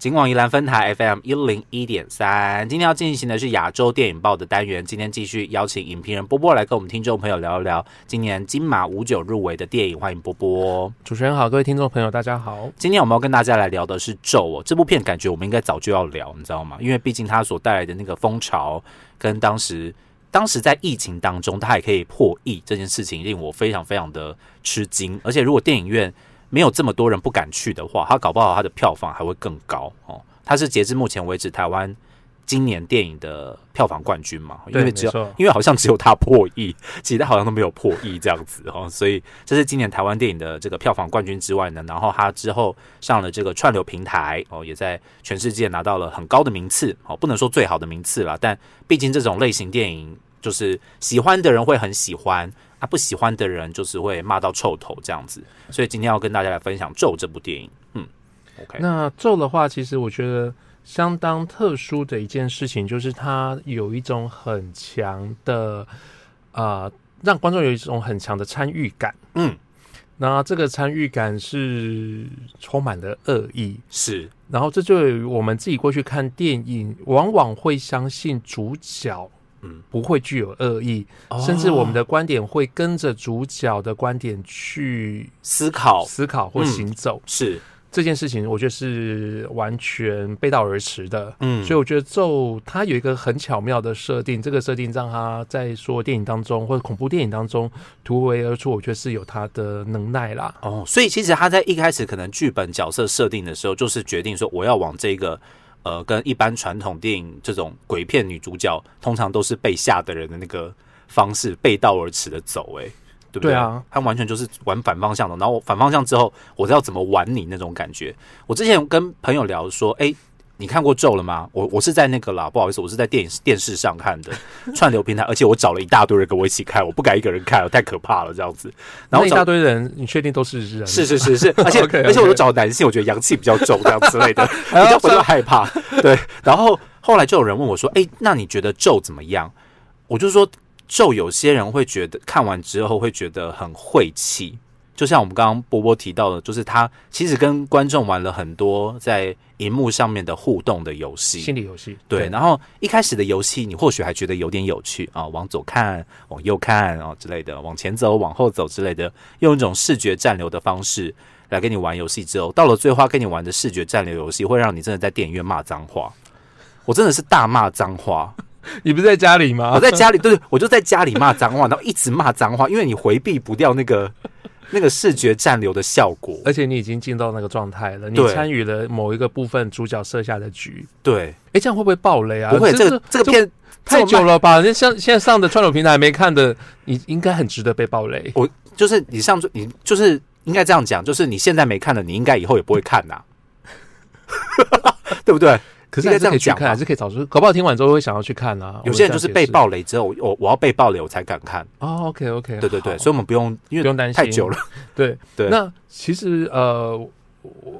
金广宜兰分台 FM 一零一点三，今天要进行的是亚洲电影报的单元。今天继续邀请影评人波波来跟我们听众朋友聊一聊今年金马五九入围的电影。欢迎波波，主持人好，各位听众朋友大家好。今天我们要跟大家来聊的是《咒》哦，这部片感觉我们应该早就要聊，你知道吗？因为毕竟它所带来的那个风潮，跟当时当时在疫情当中，它也可以破亿这件事情，令我非常非常的吃惊。而且如果电影院没有这么多人不敢去的话，他搞不好他的票房还会更高哦。他是截至目前为止台湾今年电影的票房冠军嘛？因为只有因为好像只有他破亿，其他好像都没有破亿这样子哦。所以这是今年台湾电影的这个票房冠军之外呢，然后他之后上了这个串流平台哦，也在全世界拿到了很高的名次哦，不能说最好的名次了，但毕竟这种类型电影就是喜欢的人会很喜欢。啊，不喜欢的人就是会骂到臭头这样子，所以今天要跟大家来分享《咒》这部电影。嗯，OK。那《咒》的话，其实我觉得相当特殊的一件事情，就是它有一种很强的啊，让观众有一种很强的参与感。嗯，那这个参与感是充满了恶意，是。然后这就我们自己过去看电影，往往会相信主角。嗯，不会具有恶意，甚至我们的观点会跟着主角的观点去思考、思考或行走。是这件事情，我觉得是完全背道而驰的。嗯，所以我觉得咒它有一个很巧妙的设定，这个设定让他在说电影当中或者恐怖电影当中突围而出，我觉得是有他的能耐啦。哦，所以其实他在一开始可能剧本角色设定的时候，就是决定说我要往这个。呃，跟一般传统电影这种鬼片女主角，通常都是被吓的人的那个方式背道而驰的走，哎，对不对啊？他完全就是玩反方向的，然后反方向之后，我知道怎么玩你那种感觉。我之前跟朋友聊说，哎。你看过咒了吗？我我是在那个啦，不好意思，我是在电影电视上看的 串流平台，而且我找了一大堆人跟我一起看，我不敢一个人看，太可怕了这样子。然后一大堆人，你确定都是人？是是是是，而且而且我都找男性，我觉得阳气比较重这样之类的，比较不会害怕。对，然后后来就有人问我说：“哎，那你觉得咒怎么样？”我就说咒有些人会觉得看完之后会觉得很晦气。就像我们刚刚波波提到的，就是他其实跟观众玩了很多在荧幕上面的互动的游戏，心理游戏。对，然后一开始的游戏，你或许还觉得有点有趣啊，往左看，往右看啊之类的，往前走，往后走之类的，用一种视觉占留的方式来跟你玩游戏。之后到了最后跟你玩的视觉占留游戏，会让你真的在电影院骂脏话。我真的是大骂脏话。你不是在家里吗？我在家里，对，我就在家里骂脏话，然后一直骂脏话，因为你回避不掉那个。那个视觉暂留的效果，而且你已经进到那个状态了，你参与了某一个部分主角设下的局。对，哎，这样会不会爆雷啊？不会，这个这个片太久了吧？那像现在上的串流平台没看的，你应该很值得被爆雷。我就是你上你就是应该这样讲，就是你现在没看的，你应该以后也不会看呐，对不对？可是这样讲，还是可以找出，搞不好听完之后会想要去看啊。有些人就是被暴雷之后，我我要被暴雷我才敢看。哦，OK OK，对对对，所以我们不用，因为不用担心太久了。对 对。那其实呃，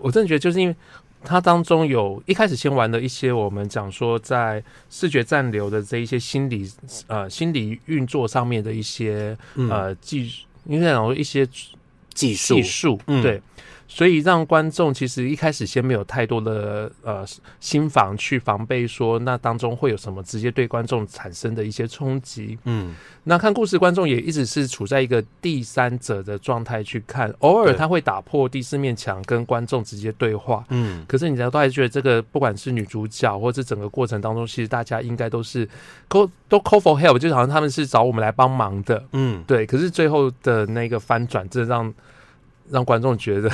我真的觉得就是因为它当中有一开始先玩的一些，我们讲说在视觉暂留的这一些心理呃心理运作上面的一些呃技，应该讲说一些技术技术对。所以让观众其实一开始先没有太多的呃心防去防备，说那当中会有什么直接对观众产生的一些冲击。嗯，那看故事观众也一直是处在一个第三者的状态去看，偶尔他会打破第四面墙跟观众直接对话。嗯，可是你都还觉得这个不管是女主角或者整个过程当中，其实大家应该都是 call 都 call for help，就好像他们是找我们来帮忙的。嗯，对。可是最后的那个翻转，这让。让观众觉得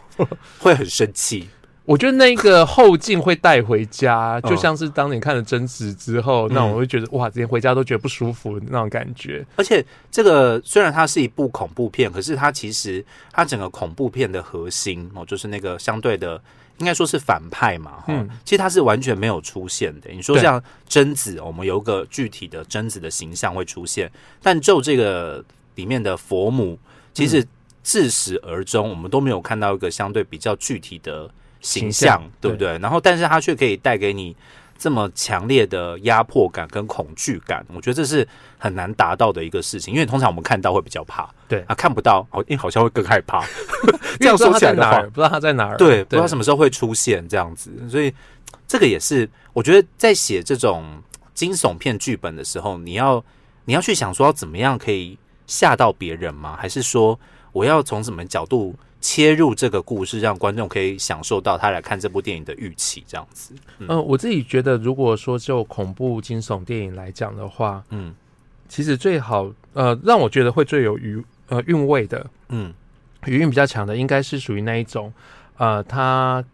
会很生气，我觉得那个后劲会带回家，就像是当年看了贞子之后，那我会觉得哇，连回家都觉得不舒服那种感觉。而且这个虽然它是一部恐怖片，可是它其实它整个恐怖片的核心哦，就是那个相对的应该说是反派嘛，嗯，其实它是完全没有出现的。你说像贞子，我们有个具体的贞子的形象会出现，但就这个里面的佛母，其实。自始而终，我们都没有看到一个相对比较具体的形象，对不对？然后，但是它却可以带给你这么强烈的压迫感跟恐惧感，我觉得这是很难达到的一个事情。因为通常我们看到会比较怕，对啊，看不到，好，因为好像会更害怕。这样说起来的话他在哪儿，，不知道他在哪儿，对，不知道什么时候会出现这样子，所以这个也是我觉得在写这种惊悚片剧本的时候，你要你要去想说要怎么样可以吓到别人吗？还是说我要从什么角度切入这个故事，让观众可以享受到他来看这部电影的预期？这样子，嗯、我自己觉得，如果说就恐怖惊悚电影来讲的话，嗯其实最好呃，让我觉得会最有余呃韵味的，嗯余韵比较强的，应该是属于那一种呃，他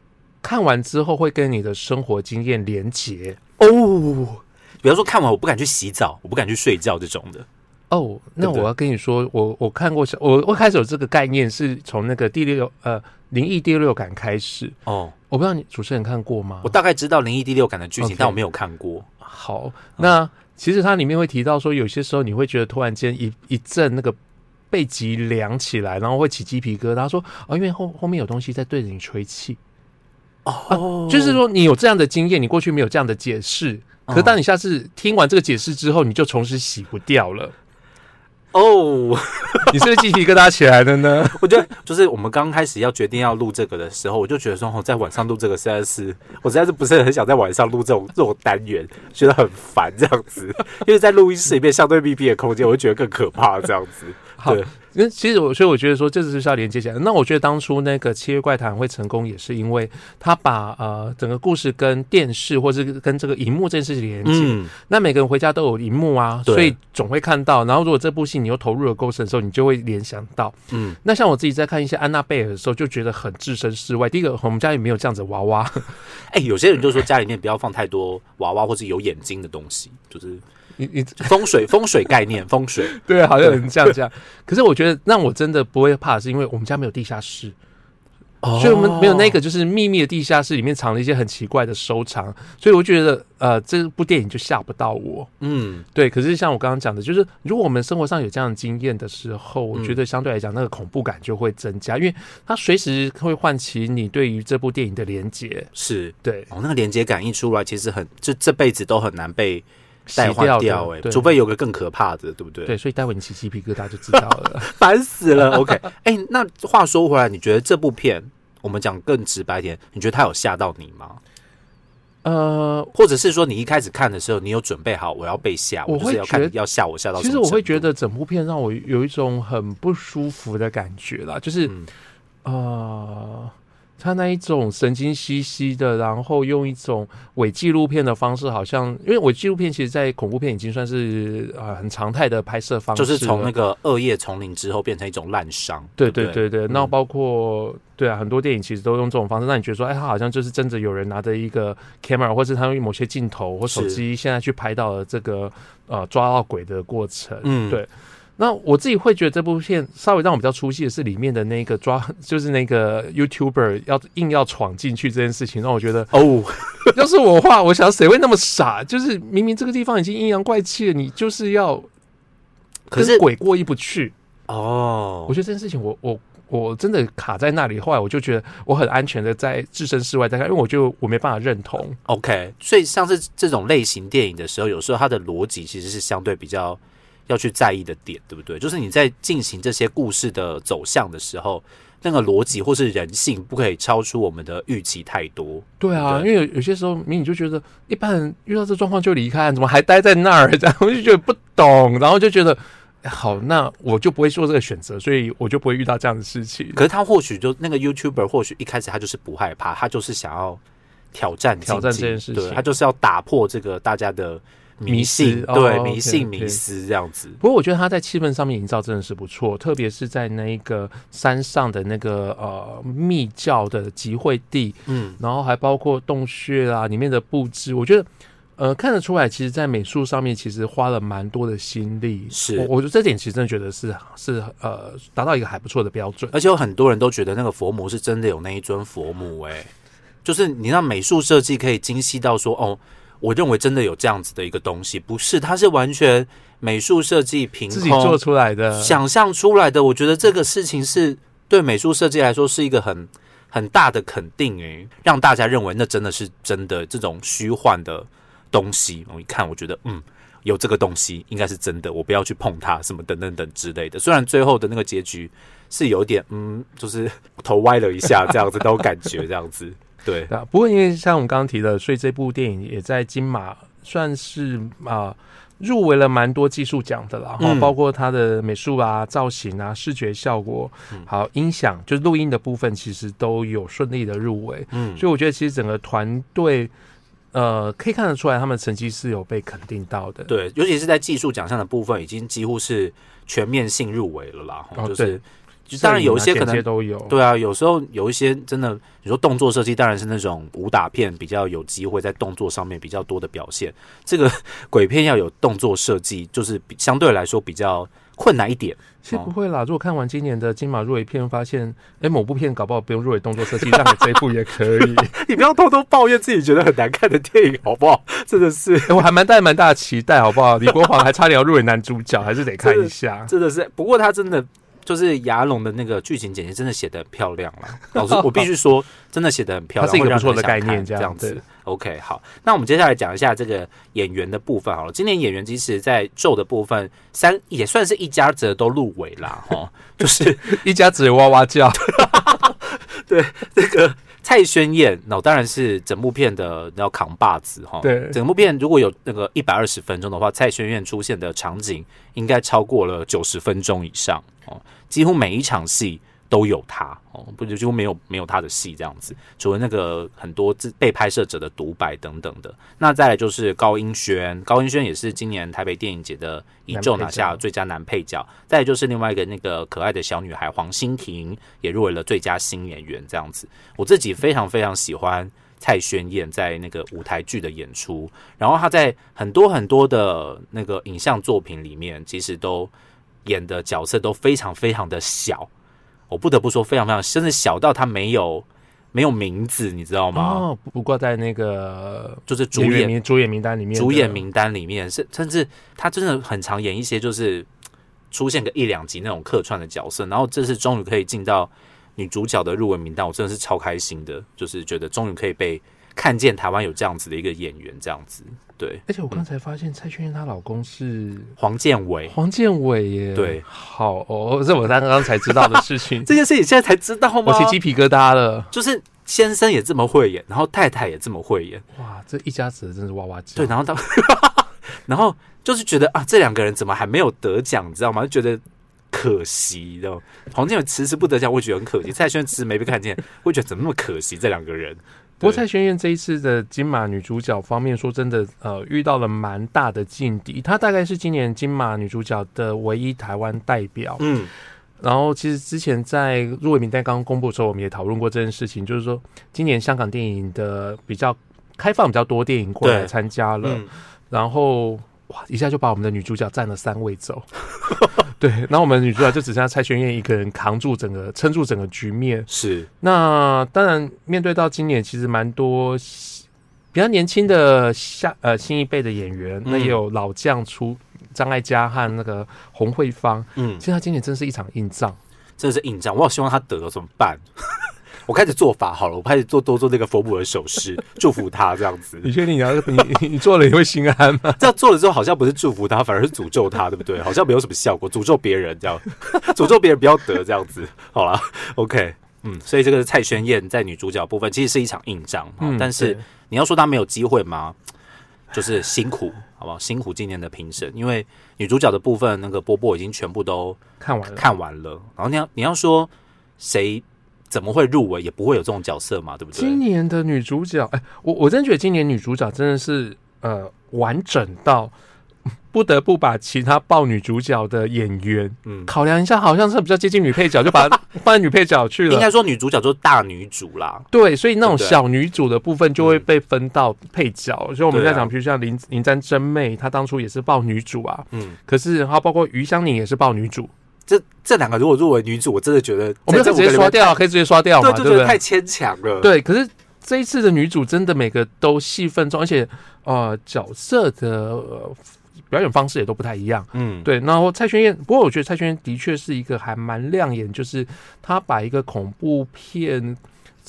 看完之后会跟你的生活经验连结。哦，比方说看完我不敢去洗澡，我不敢去睡觉这种的，哦，那我要跟你说，我我看过，我我开始有这个概念是从那个第六呃灵异第六感开始。哦，我不知道你主持人看过吗我？大概知道灵异第六感的剧情但我没有看过。好，那其实它里面会提到说，有些时候你会觉得突然间一一阵那个背脊凉起来，然后会起鸡皮疙瘩。他说哦，因为后后面有东西在对着你吹气，哦就是说你有这样的经验，你过去没有这样的解释。可是当你下次听完这个解释之后，你就从此洗不掉了。哦。你是不是鸡皮疙瘩起来了呢？我觉得就是我们刚开始要决定要录这个的时候，我就觉得说，哦，在晚上录这个实在是，我实在是不是很想在晚上录这种这种单元，觉得很烦这样子。因为在录音室里面相对密闭的空间，我就觉得更可怕这样子。对，因为其实我，所以我觉得说，这就是要连接起来。那我觉得当初那个《七月怪谈》会成功，也是因为他把呃整个故事跟电视或是跟这个荧幕这件事情连接。嗯，那每个人回家都有荧幕啊，所以总会看到。然后如果这部戏你又投入了够深的时候，你就会联想到。嗯，那像我自己在看一些安娜贝尔的时候，就觉得很置身事外。第一个，我们家也没有这样子的娃娃，哎、有些人就说家里面不要放太多娃娃或是有眼睛的东西，就是你你风水风水概念，风水。对，好像很像这样。可是我觉得让我真的不会怕，是因为我们家没有地下室。哦所以我们没有那个就是秘密的地下室里面藏了一些很奇怪的收藏，所以我觉得呃这部电影就吓不到我。嗯，对，可是像我刚刚讲的，就是如果我们生活上有这样的经验的时候，我觉得相对来讲那个恐怖感就会增加，因为它随时会唤起你对于这部电影的连接。是对，哦，那个连接感一出来，其实很就这辈子都很难被代换掉掉、哎，除非有个更可怕的，对不对？对，所以待会你起鸡皮疙瘩就知道了。烦死了。OK，哎、那话说回来，你觉得这部片，我们讲更直白一点，你觉得它有吓到你吗？呃，或者是说，你一开始看的时候，你有准备好我要被吓，我会觉得要吓我吓到其？实我会觉得整部片让我有一种很不舒服的感觉啦，就是、嗯呃，他那一种神经兮兮的，然后用一种伪纪录片的方式，好像因为伪纪录片其实，在恐怖片已经算是呃很常态的拍摄方式，就是从那个恶夜丛林之后变成一种烂伤。对对不对对对，那包括对啊，很多电影其实都用这种方式，让你觉得说，哎，他好像就是真的有人拿着一个 camera，或是他用某些镜头或手是机，现在去拍到了这个呃抓到鬼的过程。嗯对。那我自己会觉得这部片稍微让我比较出戏的是里面的那个抓，就是那个 YouTuber 要硬要闯进去这件事情，让我觉得，哦，要是我的话，我想谁会那么傻？就是明明这个地方已经阴阳怪气了，你就是要可是跟鬼过意不去。哦我，觉得这件事情我，我我真的卡在那里。后来我就觉得我很安全的在置身事外在看，因为我就我没办法认同。OK，所以像是这种类型电影的时候，有时候它的逻辑其实是相对比较要去在意的点，对不对？就是你在进行这些故事的走向的时候，那个逻辑或是人性不可以超出我们的预期太多。对啊，对因为有有些时候，明明就觉得一般人遇到这状况就离开，怎么还待在那儿？这样我就觉得不懂，然后就觉得。哎好，那我就不会做这个选择，所以我就不会遇到这样的事情。可是他或许就那个 YouTuber，或许一开始他就是不害怕，他就是想要挑战挑战这件事情对他就是要打破这个大家的迷迷信，思对、哦迷信迷思这样子。不过我觉得他在气氛上面营造真的是不错，特别是在那个山上的那个呃密教的集会地，嗯，然后还包括洞穴啊里面的布置，我觉得呃看得出来，其实在美术上面其实花了蛮多的心力。是我我觉得这点其实真的觉得是是呃达到一个还不错的标准。而且有很多人都觉得那个佛母是真的有那一尊佛母、哎，就是你让美术设计可以精细到说，哦，我认为真的有这样子的一个东西，不是，它是完全美术设计凭自己做出来的，想象出来的。我觉得这个事情是对美术设计来说是一个很很大的肯定诶，让大家认为那真的是真的这种虚幻的东西。我一看，我觉得嗯，有这个东西应该是真的，我不要去碰它，什么等等等之类的。虽然最后的那个结局是有点嗯，就是头歪了一下这样子，那种感觉这样子。对啊，不过因为像我们刚刚提的，所以这部电影也在金马算是啊入围了蛮多技术奖的啦，哈，包括它的美术啊、造型啊、视觉效果，好音响，就是录音的部分，其实都有顺利的入围。嗯，所以我觉得其实整个团队呃可以看得出来，他们成绩是有被肯定到的。对，尤其是在技术奖项的部分，已经几乎是全面性入围了啦。哦，对。当然有一些可能都有，对啊，有时候有一些真的，你说动作设计当然是那种武打片比较有机会在动作上面比较多的表现。这个鬼片要有动作设计，就是相对来说比较困难一点。其实不会啦，如果看完今年的金马入围片，发现哎某部片搞不好不用入围动作设计，让你这一部也可以。你不要偷偷抱怨自己觉得很难看的电影好不好？真的是，我还蛮带蛮大的期待好不好？李国煌还差点要入围男主角，还是得看一下。真的是，不过他真的。就是牙龙的那个剧情简介真的写的很漂亮了，老师我必须说，真的写的很漂亮，是一个不错的概念，这样子。OK，好，那我们接下来讲一下这个演员的部分好了。今年演员其实，在咒的部分，三也算是一家子都入围啦，哈，就是 一家子哇哇叫。对，这个蔡宣燕，那当然是整部片的要扛把子哈。对，整部片如果有那个一百二十分钟的话，蔡宣燕出现的场景应该超过了九十分钟以上哦。几乎每一场戏都有他哦，不就几乎没有没有他的戏这样子，除了那个很多自被拍摄者的独白等等的。那再来就是高英轩，高英轩也是今年台北电影节的一众拿下最佳男配角。再就是另外一个那个可爱的小女孩黄欣婷也入围了最佳新演员这样子。我自己非常非常喜欢蔡轩燕在那个舞台剧的演出，然后她在很多很多的那个影像作品里面，其实都。演的角色都非常非常的小，我不得不说非常非常，甚至小到他没有没有名字，你知道吗？哦，不过在那个就是主演主演名单里面，主演名单里面是甚至他真的很常演一些就是出现个一两集那种客串的角色，然后这次终于可以进到女主角的入围名单，我真的是超开心的，就是觉得终于可以被看见台湾有这样子的一个演员这样子。对，而且我刚才发现蔡轩她老公是黄建伟，黄建伟耶。对，好哦，这我刚刚才知道的事情。这件事情现在才知道吗？我起鸡皮疙瘩了。就是先生也这么会演，然后太太也这么会演。哇，这一家子真是哇哇叫。对，然后他，然后就是觉得啊，这两个人怎么还没有得奖？你知道吗？就觉得可惜你知道吗。黄建伟迟迟不得奖，我觉得很可惜。蔡轩迟迟没被看见，我觉得怎么那么可惜？这两个人。不过蔡轩燕这一次的金马女主角方面，说真的，呃，遇到了蛮大的劲敌。她大概是今年金马女主角的唯一台湾代表。嗯，然后其实之前在入围名单刚公布的时候，我们也讨论过这件事情，就是说今年香港电影的比较开放比较多电影过来参加了，然后。哇！一下就把我们的女主角占了三位走，对，然后我们女主角就只剩下蔡轩燕一个人扛住整个、撑住整个局面。是，那当然面对到今年其实蛮多比较年轻的下呃新一辈的演员，那也有老将出张艾嘉和那个洪慧芳。嗯，其实他今年真是一场硬仗，真的是硬仗。我好希望他得了怎么办？我开始做法好了，我开始做多做那个佛母的手势，祝福他这样子。你确定你要你你做了你会心安吗？这样做了之后好像不是祝福他，反而是诅咒他，对不对？好像没有什么效果，诅咒别人这样，诅咒别人不要得这样子。好了，OK，嗯，所以这个是蔡宣燕在女主角部分其实是一场硬仗，嗯但是你要说她没有机会吗？就是辛苦，好不好？辛苦今年的评审，因为女主角的部分那个波波已经全部都看完了，看完了。然后你要你要说谁？怎么会入围？也不会有这种角色嘛，对不对？今年的女主角，哎，我我真觉得今年女主角真的是呃完整到 不得不把其他抱女主角的演员，嗯，考量一下，好像是比较接近女配角，就把放在 女配角去了。应该说女主角就是大女主啦，对，所以那种小女主的部分就会被分到配角。所以我们在讲，比如像林林詹真妹，她当初也是抱女主啊，嗯，可是然后包括余香凝也是抱女主。这这两个如果入围女主，我真的觉得我们可以直接刷掉，可以直接刷掉嘛？对对对，太牵强了。对，可是这一次的女主真的每个都戏份重，而且呃角色的表演方式也都不太一样。嗯，对。然后蔡轩燕，不过我觉得蔡轩燕的确是一个还蛮亮眼，就是她把一个恐怖片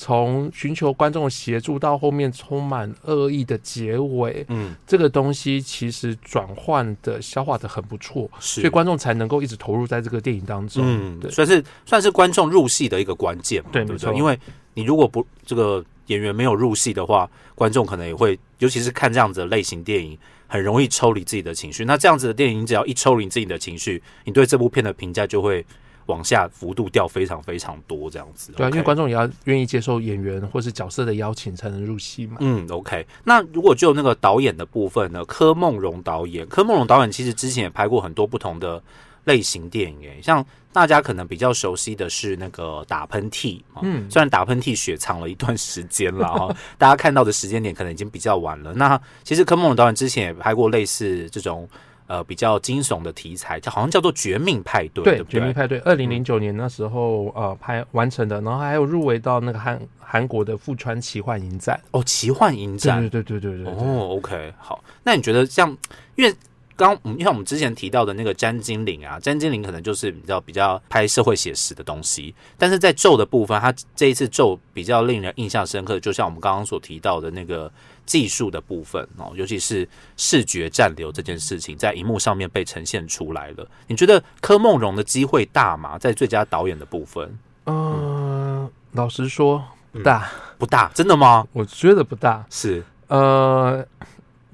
从寻求观众协助到后面充满恶意的结尾，嗯，这个东西其实转换的消化的很不错，所以观众才能够一直投入在这个电影当中，嗯，对，算是算是观众入戏的一个关键，对，没错，因为你如果不这个演员没有入戏的话，观众可能也会，尤其是看这样子的类型电影，很容易抽离自己的情绪。那这样子的电影，只要一抽离自己的情绪，你对这部片的评价就会。往下幅度掉非常非常多，这样子。对啊，因为观众也要愿意接受演员或是角色的邀请，才能入戏嘛。嗯，OK。那如果就那个导演的部分呢？柯梦荣导演，柯梦荣导演其实之前也拍过很多不同的类型电影，诶，像大家可能比较熟悉的是那个打喷嚏，嗯，虽然打喷嚏雪藏了一段时间了哈，大家看到的时间点可能已经比较晚了。那其实柯梦荣导演之前也拍过类似这种。呃，比较惊悚的题材，叫好像叫做《绝命派对》。对，《绝命派对》二零零九年那时候呃拍完成的，然后还有入围到那个韩韩国的富川奇幻影展。哦，奇幻影展，对对对对对。哦，OK，好。那你觉得像，因为刚因为我们之前提到的那个詹金玲啊，詹金玲可能就是比较比较拍社会写实的东西，但是在咒的部分，他这一次咒比较令人印象深刻，就像我们刚刚所提到的那个。技术的部分哦，尤其是视觉暂留这件事情，在荧幕上面被呈现出来了。你觉得柯梦荣的机会大吗？在最佳导演的部分？嗯，老实说不大，不大，真的吗？我觉得不大。是呃，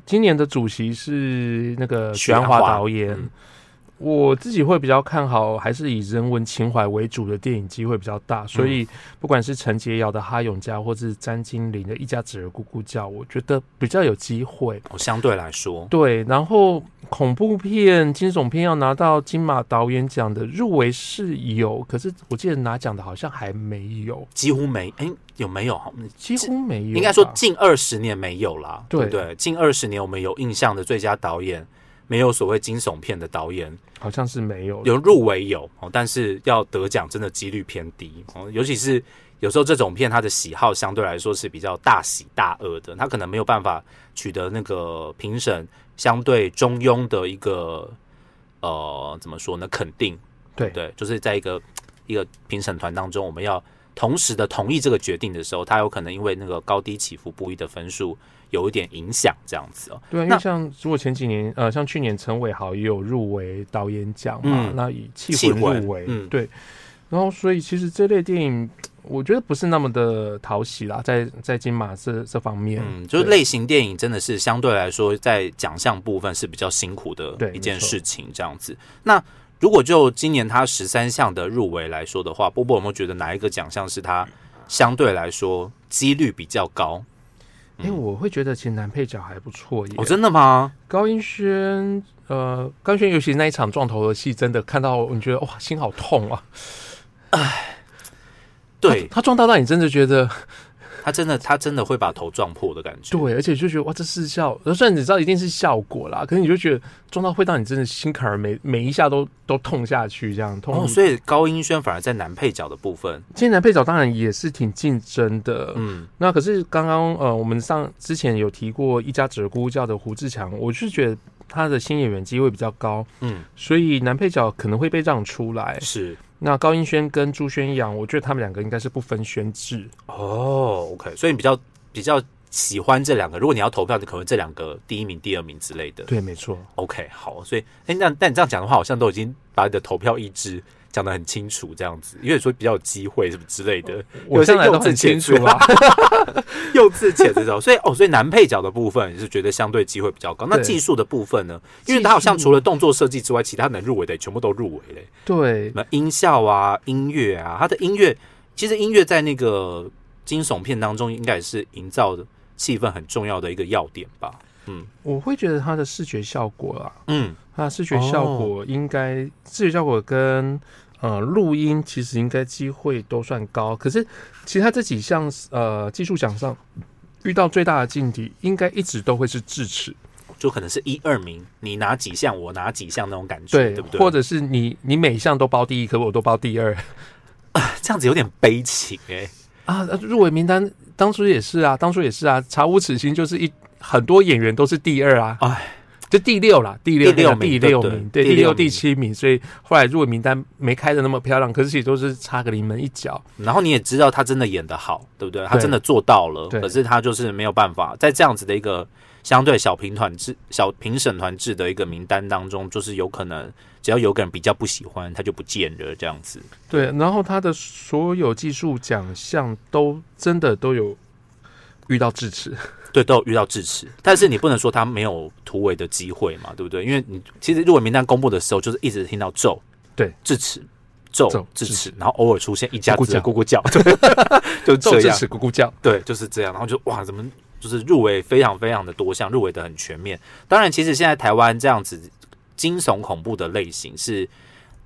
今年的主席是那个许鞍华导演。我自己会比较看好，还是以人文情怀为主的电影机会比较大，所以不管是陈洁瑶的《哈永家》，或是詹金玲的《一家子儿咕咕叫》，我觉得比较有机会。哦，相对来说，对。然后恐怖片、惊悚片要拿到金马导演奖的入围是有，可是我记得拿奖的好像还没有，几乎没。哎，有没有？几乎没有。应该说近二十年没有啦。对对，近二十年我们有印象的最佳导演。没有所谓惊悚片的导演，好像是没有有入围有哦，但是要得奖真的几率偏低哦。尤其是有时候这种片，它的喜好相对来说是比较大喜大恶的，它可能没有办法取得那个评审相对中庸的一个呃怎么说呢？肯定对对，就是在一个一个评审团当中，我们要同时的同意这个决定的时候，它有可能因为那个高低起伏不一的分数。有一点影响，这样子哦。对，因为像如果前几年，呃，像去年陈伟豪也有入围导演奖嘛，那以气魂入围，嗯，对。然后，所以其实这类电影，我觉得不是那么的讨喜啦，在在金马这这方面，嗯，就是类型电影真的是相对来说在奖项部分是比较辛苦的一件事情，这样子。那如果就今年他十三项的入围来说的话，波波有没有觉得哪一个奖项是他相对来说几率比较高？因为我会觉得其实男配角还不错耶。哦，真的吗？高音轩，呃，高英轩尤其那一场撞头的戏，真的看到你觉得哇，心好痛啊！哎，对他撞到让你，真的觉得。他真的，他真的会把头撞破的感觉。对，而且就觉得哇，这是效，虽然你知道一定是效果啦，可是你就觉得撞到会让你真的心坎儿每每一下都都痛下去，这样痛。哦，所以高音轩反而在男配角的部分，其实男配角当然也是挺竞争的。嗯，那可是刚刚呃，我们上之前有提过一家只姑叫的胡志强，我是觉得他的新演员机会比较高。嗯，所以男配角可能会被让出来。是。那高英轩跟朱轩阳，我觉得他们两个应该是不分轩制哦。OK，所以你比较比较喜欢这两个。如果你要投票，就可能这两个第一名、第二名之类的。对，没错。OK，好。所以，哎，那但你这样讲的话，好像都已经把你的投票意志讲的很清楚，这样子，因为说比较有机会什么之类的，我现在都很清楚啊，又自谴这种，所以哦，所以男配角的部分是觉得相对机会比较高。那技术的部分呢？因为他好像除了动作设计之外，其他能入围的全部都入围嘞。对，那音效啊、音乐啊，他的音乐其实音乐在那个惊悚片当中，应该也是营造的气氛很重要的一个要点吧。嗯，我会觉得它的视觉效果啊，嗯，它视觉效果应该视觉效果跟。呃，录音其实应该机会都算高，可是其他这几项呃技术奖上遇到最大的劲敌，应该一直都会是智齿，就可能是一二名，你拿几项我拿几项那种感觉，对不对？或者是你你每项都包第一，可我都包第二，这样子有点悲情哎 啊！入围名单当初也是啊，当初也是啊，查无此心就是一很多演员都是第二啊，哎。就第六啦，第六第六名第六对名，对，第六、第七名，所以后来入围名单没开的那么漂亮，可是其实都是差个临门一脚。然后你也知道他真的演的好，对不对？他真的做到了，可是他就是没有办法在这样子的一个相对小评团制、小评审团制的一个名单当中，就是有可能只要有个人比较不喜欢，他就不见了这样子。对，然后他的所有技术奖项都真的都有遇到智齿，对，都有遇到智齿，但是你不能说他没有突围的机会嘛，对不对？因为你其实入围名单公布的时候，就是一直听到咒，对，智齿，咒咒，智齿，然后偶尔出现一家子咕咕叫，对，就这样，齿咕咕叫。对，就是这样。然后就哇，怎么就是入围非常非常的多项，入围的很全面。当然，其实现在台湾这样子惊悚恐怖的类型是，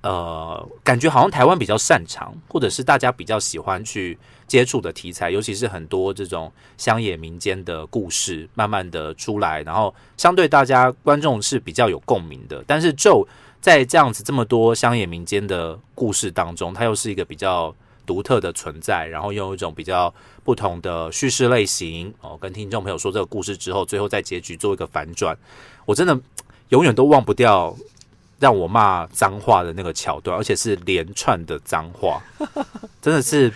呃，感觉好像台湾比较擅长，或者是大家比较喜欢去接触的题材，尤其是很多这种乡野民间的故事，慢慢的出来，然后相对大家观众是比较有共鸣的。但是咒在这样子这么多乡野民间的故事当中，它又是一个比较独特的存在，然后用一种比较不同的叙事类型哦，跟听众朋友说这个故事之后，最后在结局做一个反转，我真的 永远都忘不掉让我骂脏话的那个桥段，而且是连串的脏话，真的是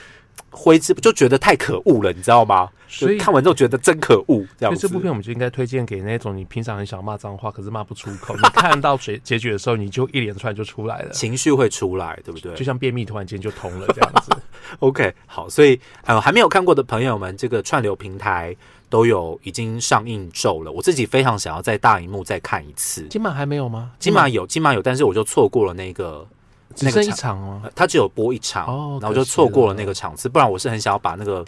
挥之就觉得太可恶了，你知道吗？所以看完之后觉得真可恶，这样子。这部片我们就应该推荐给那种你平常很想骂脏话，可是骂不出口，你看到结 结局的时候，你就一连串就出来了，情绪会出来，对不对？就像便秘突然间就通了这样子。OK，好，所以呃还没有看过的朋友们，这个串流平台都有已经上映咒了。我自己非常想要在大荧幕再看一次。金马还没有吗？金马有，金马有，但是我就错过了那个，只剩一那个场场哦。呃它只有播一场，哦然后就错过了那个场次。不然我是很想要把那个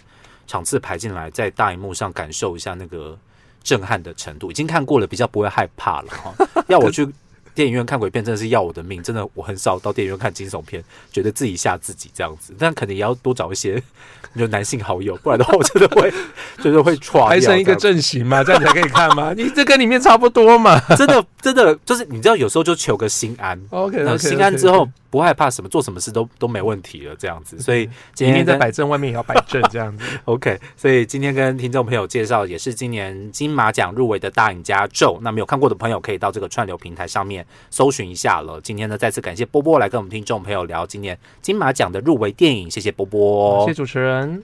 场次排进来，在大荧幕上感受一下那个震撼的程度。已经看过了，比较不会害怕了哈。要我去电影院看鬼片，真的是要我的命。真的，我很少到电影院看惊悚片，觉得自己吓自己这样子。但可能也要多找一些就男性好友，不然的话我真的会 就是会错还剩一个阵型嘛，这样才可以看吗？你这跟里面差不多嘛。真 的真的就是你知道，有时候就求个心安。OK，那心安之后不害怕什么，做什么事都都没问题了，这样子。所以今天在摆正，外面也要摆正，这样子。OK，所以今天跟听众朋友介绍，也是今年金马奖入围的大赢家咒。那没有看过的朋友，可以到这个串流平台上面搜寻一下了。今天呢，再次感谢波波来跟我们听众朋友聊今年金马奖的入围电影，谢谢波波，谢谢主持人。